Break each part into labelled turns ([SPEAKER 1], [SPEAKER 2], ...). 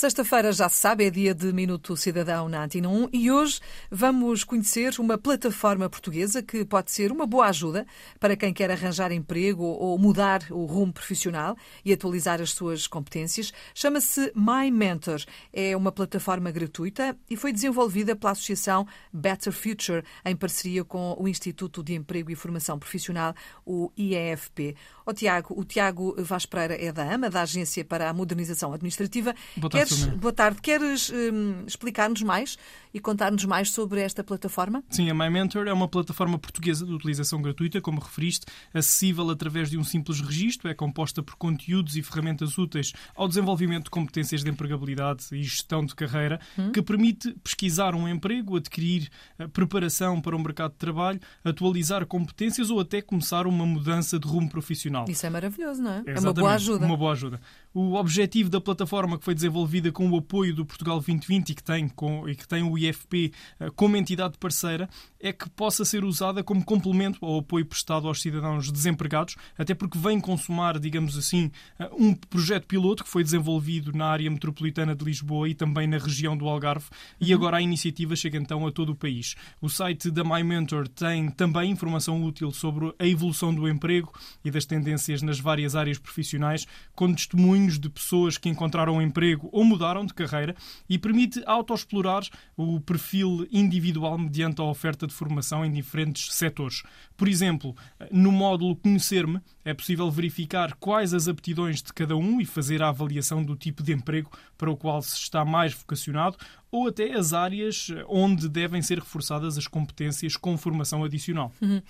[SPEAKER 1] Sexta-feira, já se sabe, é dia de Minuto Cidadão na Antena 1 e hoje vamos conhecer uma plataforma portuguesa que pode ser uma boa ajuda para quem quer arranjar emprego ou mudar o rumo profissional e atualizar as suas competências. Chama-se My Mentor. É uma plataforma gratuita e foi desenvolvida pela Associação Better Future em parceria com o Instituto de Emprego e Formação Profissional, o IEFP. O Tiago, o Tiago Vaz Pereira é da AMA, da Agência para a Modernização Administrativa.
[SPEAKER 2] Boa tarde,
[SPEAKER 1] Queres, boa tarde. Queres hum, explicar-nos mais e contar-nos mais sobre esta plataforma?
[SPEAKER 2] Sim, a My Mentor é uma plataforma portuguesa de utilização gratuita, como referiste, acessível através de um simples registro, é composta por conteúdos e ferramentas úteis ao desenvolvimento de competências de empregabilidade e gestão de carreira, hum. que permite pesquisar um emprego, adquirir eh, preparação para o mercado de trabalho, atualizar competências ou até começar uma mudança de rumo profissional.
[SPEAKER 1] Isso é maravilhoso, não é? Exatamente, é uma boa ajuda.
[SPEAKER 2] Uma boa ajuda. O objetivo da plataforma que foi desenvolvida com o apoio do Portugal 2020 e que tem, com, e que tem o IFP uh, como entidade parceira é que possa ser usada como complemento ao apoio prestado aos cidadãos desempregados, até porque vem consumar, digamos assim, uh, um projeto piloto que foi desenvolvido na área metropolitana de Lisboa e também na região do Algarve uhum. e agora a iniciativa chega então a todo o país. O site da My Mentor tem também informação útil sobre a evolução do emprego e das tendências nas várias áreas profissionais, com testemunhos de pessoas que encontraram emprego ou mudaram de carreira e permite autoexplorar o perfil individual mediante a oferta de formação em diferentes setores. Por exemplo, no módulo Conhecer-me, é possível verificar quais as aptidões de cada um e fazer a avaliação do tipo de emprego para o qual se está mais vocacionado ou até as áreas onde devem ser reforçadas as competências com formação adicional.
[SPEAKER 1] Uhum.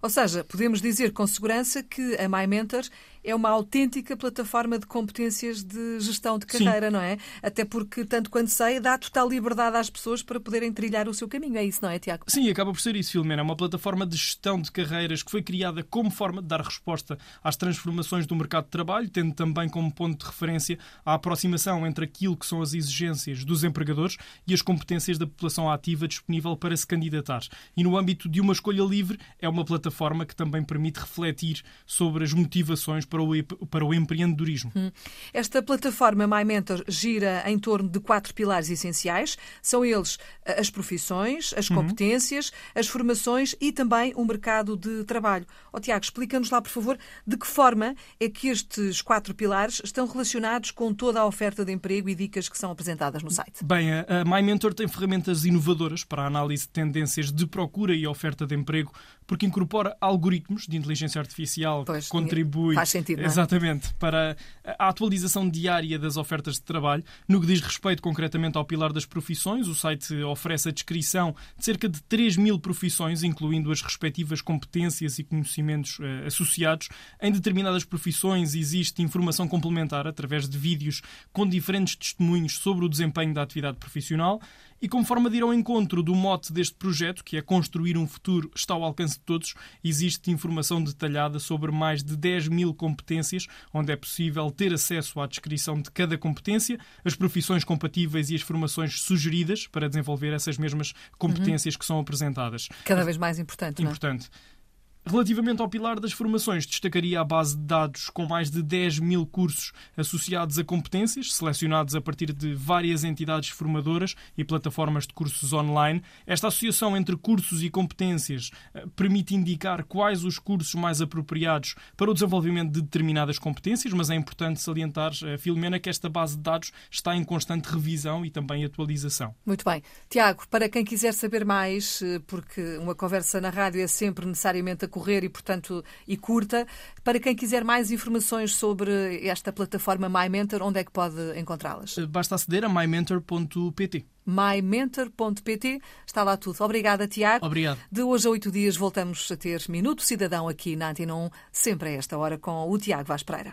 [SPEAKER 1] Ou seja, podemos dizer com segurança que a MyMentor é uma autêntica plataforma de competências de gestão de carreira,
[SPEAKER 2] Sim.
[SPEAKER 1] não é? Até porque, tanto quanto sei, dá total liberdade às pessoas para poderem trilhar o seu caminho. É isso, não é, Tiago?
[SPEAKER 2] Sim, acaba por ser isso, Filomena. É uma plataforma de gestão de carreiras que foi criada como forma de dar resposta às transformações do mercado de trabalho, tendo também como ponto de referência a aproximação entre aquilo que são as exigências dos empregadores e as competências da população ativa disponível para se candidatar. E no âmbito de uma escolha livre, é uma plataforma que também permite refletir sobre as motivações para o, para o empreendedorismo. Hum.
[SPEAKER 1] Esta plataforma My Mentor gira em torno de quatro pilares essenciais. São eles eh, as profissões, as uhum. competências, uhum. as formações e também o mercado de trabalho. Oh, Tiago, explica-nos lá, por favor, de que forma é que estes quatro pilares estão relacionados com toda a oferta de emprego e dicas que são apresentadas no site.
[SPEAKER 2] Bem, a My Mentor tem ferramentas inovadoras para a análise de tendências de procura e oferta de emprego, porque incorpora algoritmos de inteligência artificial pois, que contribui
[SPEAKER 1] sentido,
[SPEAKER 2] não é? Exatamente, para a atualização diária das ofertas de trabalho. No que diz respeito concretamente ao pilar das profissões, o site oferece a descrição de cerca de 3 mil profissões, incluindo as respectivas competências e conhecimentos eh, associados. Em determinadas profissões existe informação complementar através de vídeos com diferentes testemunhos sobre o desempenho da atividade profissional e como forma de ir ao encontro do mote deste projeto, que é construir um futuro está ao alcance de todos, existe informação detalhada sobre mais de 10 mil competências, onde é possível ter acesso à descrição de cada competência, as profissões compatíveis e as formações sugeridas para desenvolver essas mesmas competências uhum. que são apresentadas.
[SPEAKER 1] Cada vez mais importante.
[SPEAKER 2] Importante. Relativamente ao pilar das formações, destacaria a base de dados com mais de 10 mil cursos associados a competências, selecionados a partir de várias entidades formadoras e plataformas de cursos online. Esta associação entre cursos e competências eh, permite indicar quais os cursos mais apropriados para o desenvolvimento de determinadas competências, mas é importante salientar, eh, Filomena, que esta base de dados está em constante revisão e também atualização.
[SPEAKER 1] Muito bem. Tiago, para quem quiser saber mais, eh, porque uma conversa na rádio é sempre necessariamente a correr e, portanto, e curta. Para quem quiser mais informações sobre esta plataforma MyMentor, onde é que pode encontrá-las?
[SPEAKER 2] Eh, basta aceder a mymentor.pt
[SPEAKER 1] mymentor.pt. Está lá tudo. Obrigada, Tiago.
[SPEAKER 2] Obrigado.
[SPEAKER 1] De hoje a oito dias voltamos a ter Minuto Cidadão aqui na Antena 1, sempre a esta hora, com o Tiago Vaz Pereira.